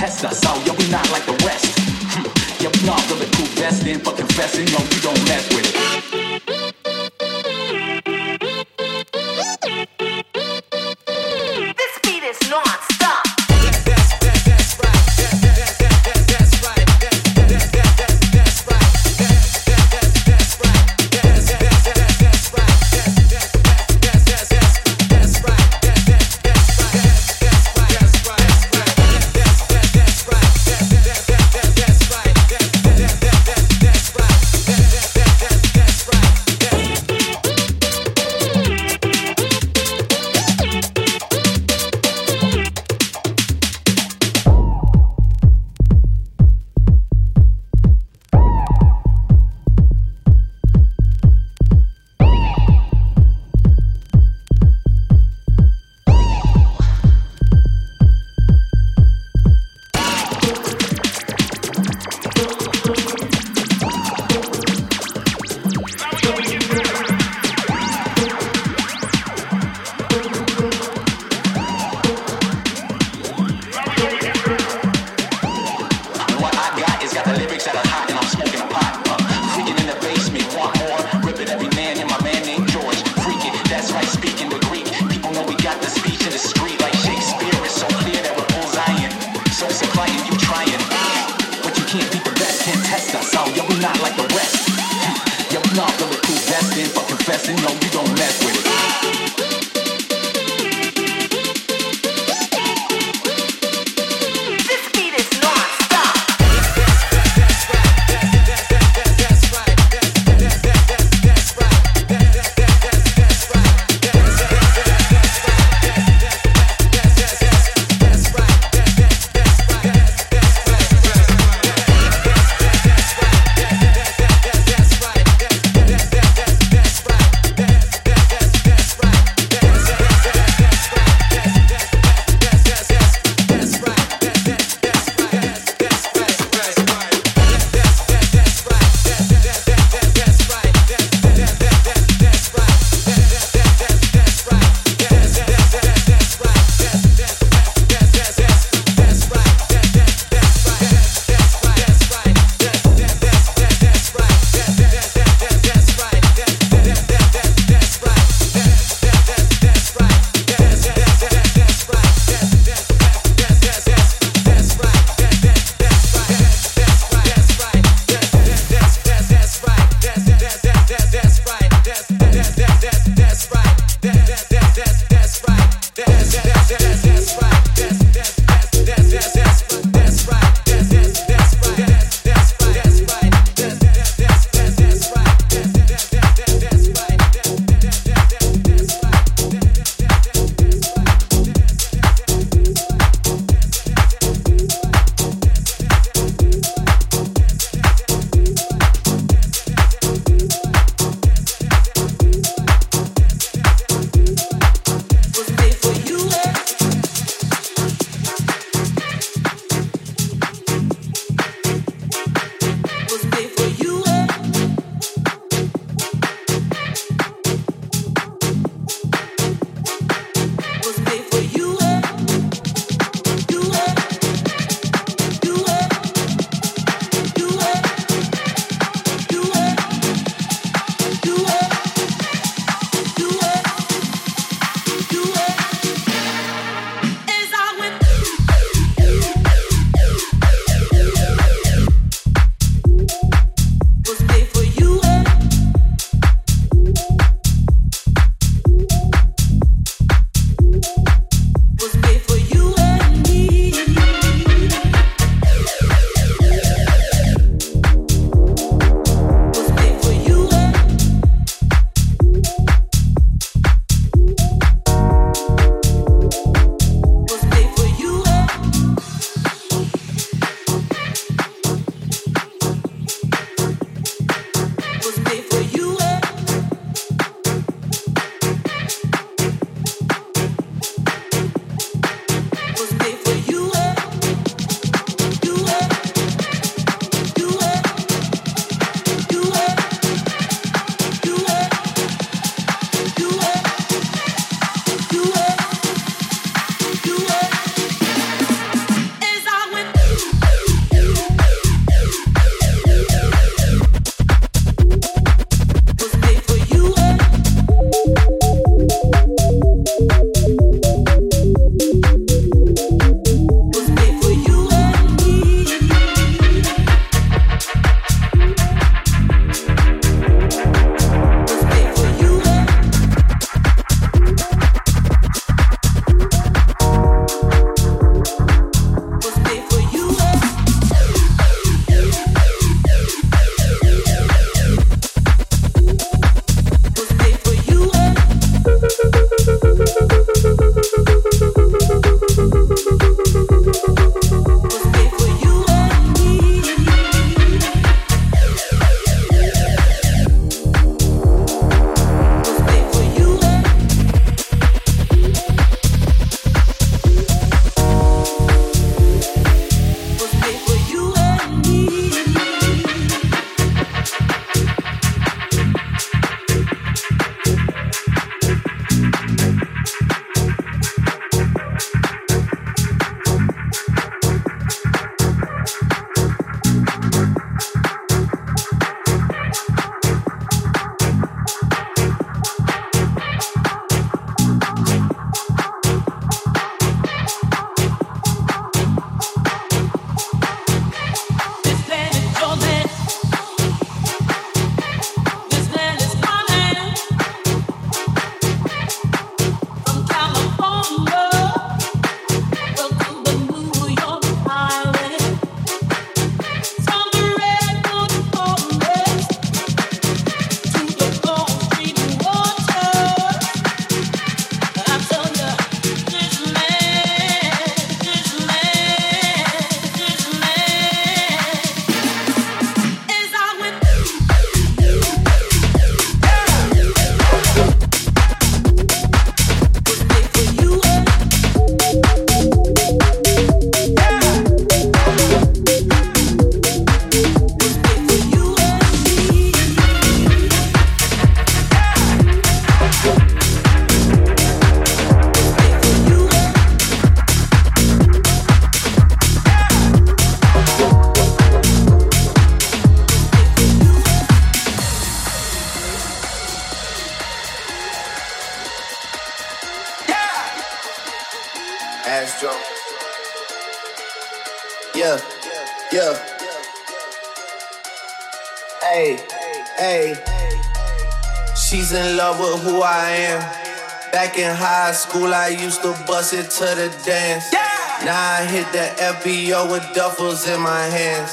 test us out, yo, we not like the rest. Hm, you're not really cool, destined for confessing, no, you don't mess with it. Love with who I am. Back in high school, I used to bust it to the dance. Now I hit the FBO with duffels in my hands.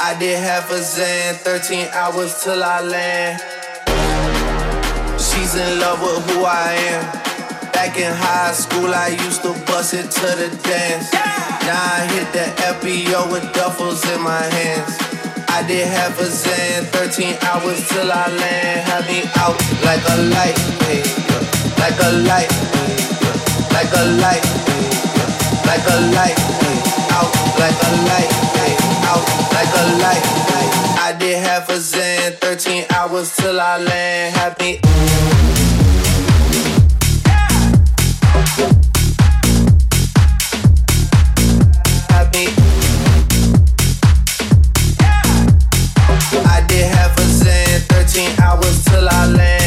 I did half a Xan, 13 hours till I land. She's in love with who I am. Back in high school, I used to bust it to the dance. Now I hit the FBO with duffels in my hands. I did half a Xan. 13 hours till I land. Had me out like a light, hey, like a light, hey, like a light, hey, like a light, out like a light, out like a light. I did half a Xan, 13 hours till I land. Had me. 14 hours till I land.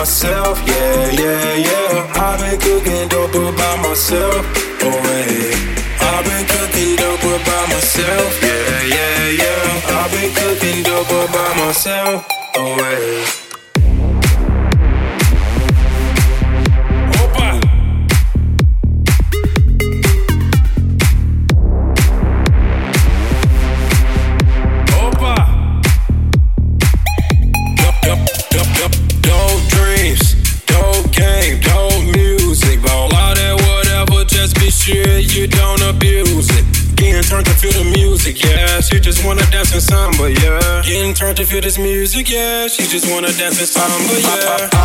myself, yeah, yeah, yeah. I've been cooking dope by myself, oh hey. I've been cooking dope by myself, yeah, yeah, yeah. I've been cooking dope by myself, oh hey. She just wanna dance in samba, yeah.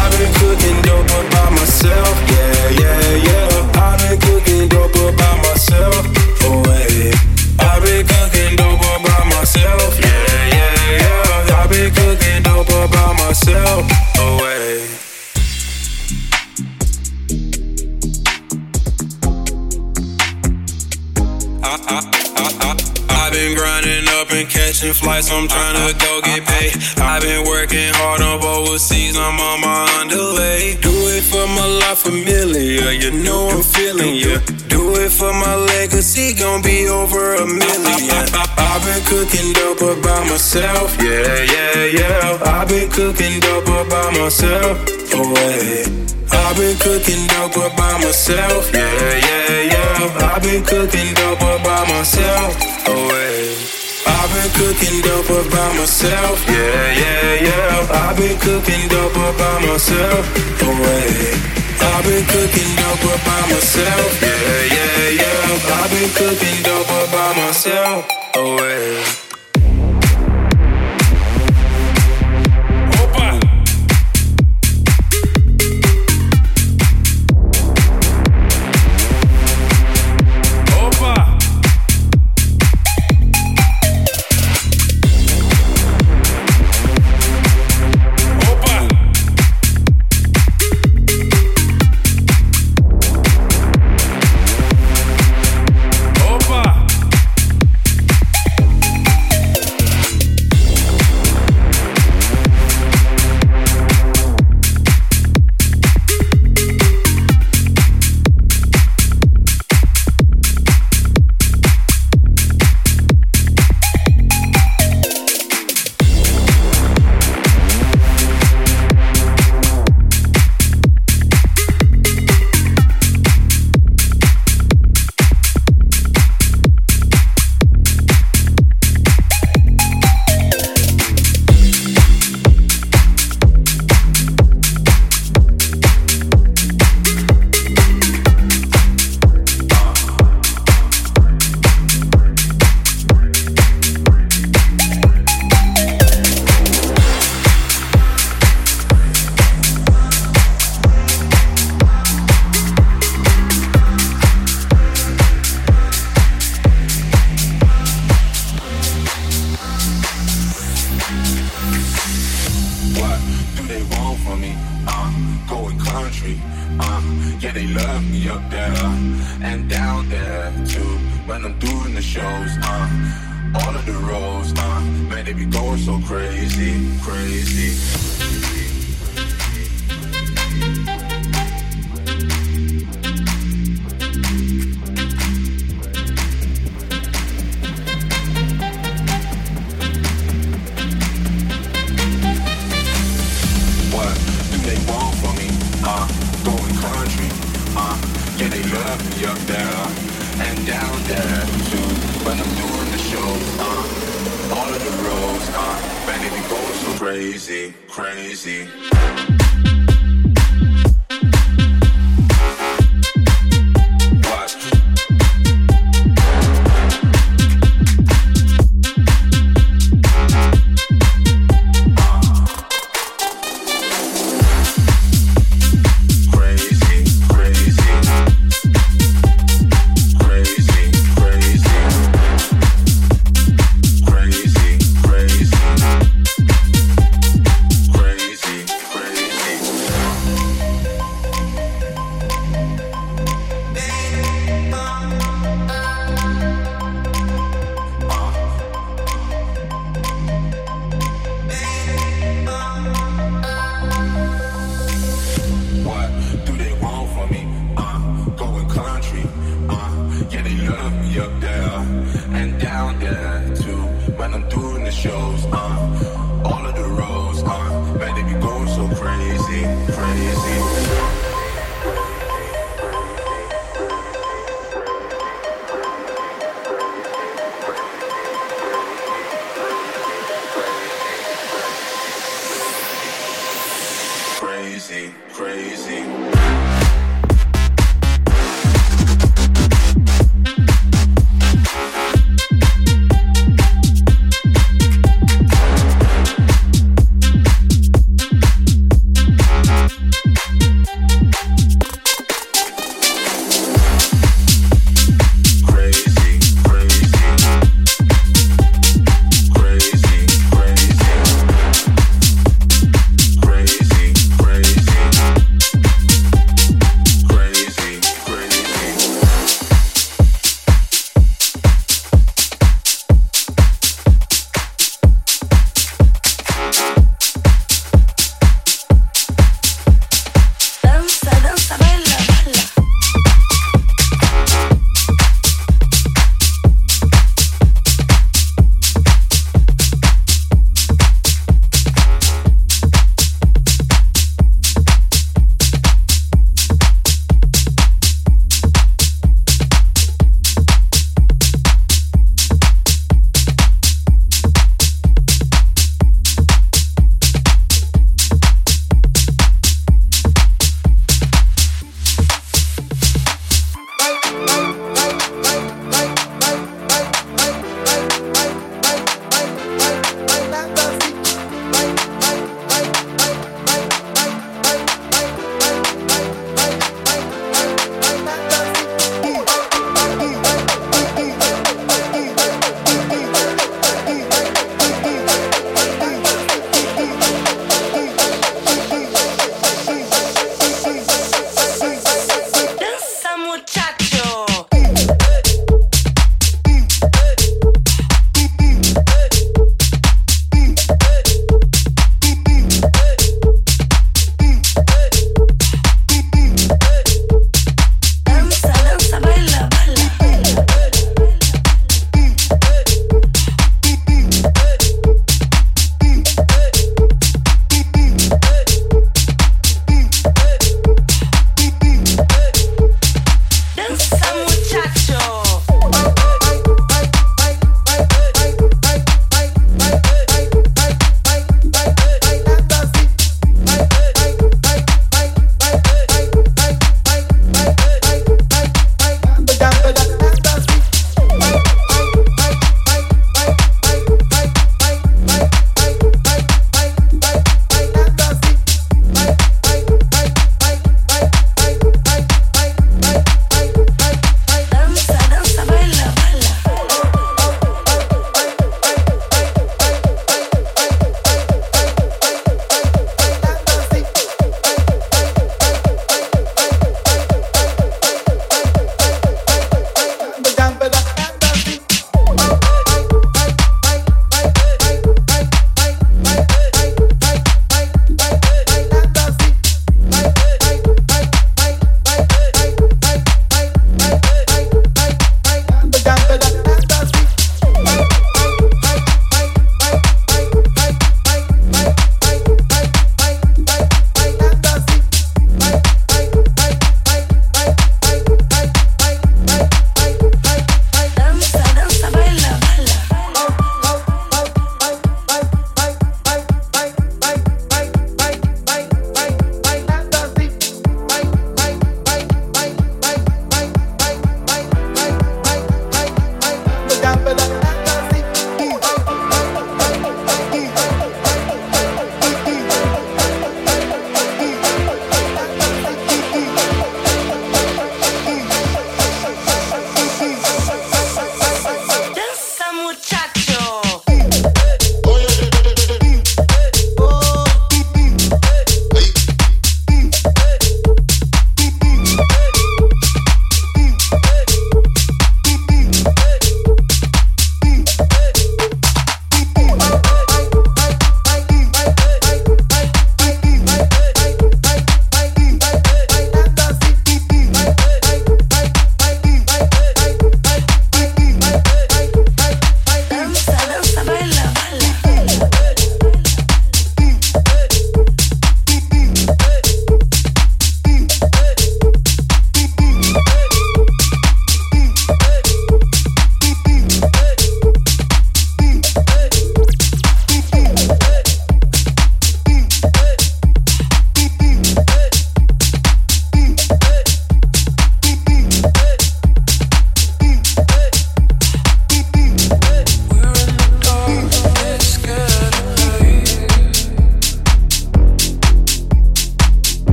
Cooking dope all by myself, oh wait. I've been cooking dope all by myself, yeah, yeah, yeah. I've been cooking dope all by myself, oh wait. I've been cooking dope all by myself, yeah, yeah, yeah. I've been cooking dope all by myself, oh Yeah, they love me up there and down there too. When I'm doing the shows, uh, all of the roles, uh, man, they be going so crazy, crazy. see.